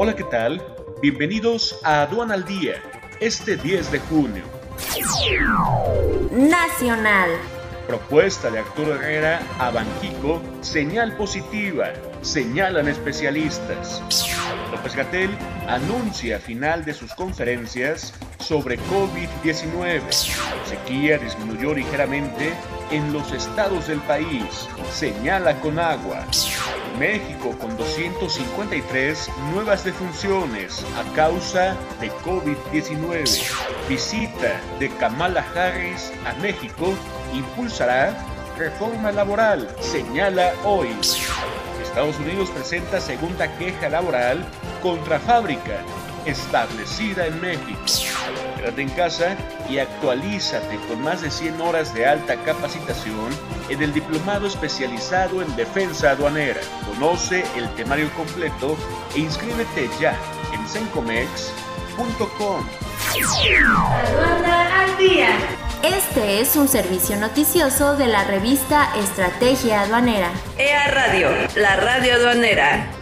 Hola, ¿qué tal? Bienvenidos a Aduan al Día, este 10 de junio. Nacional. Propuesta de Arturo Herrera a Banquico, señal positiva, señalan especialistas. López Gatel anuncia final de sus conferencias sobre COVID-19. Sequía disminuyó ligeramente en los estados del país, señala con agua. México con 253 nuevas defunciones a causa de COVID-19. Visita de Kamala Harris a México impulsará reforma laboral, señala hoy. Estados Unidos presenta segunda queja laboral contra fábrica establecida en México. Quédate en casa y actualízate con más de 100 horas de alta capacitación en el Diplomado Especializado en Defensa Aduanera. Conoce el temario completo e inscríbete ya en sencomex.com. Aduana al día. Este es un servicio noticioso de la revista Estrategia Aduanera. EA Radio, la radio aduanera.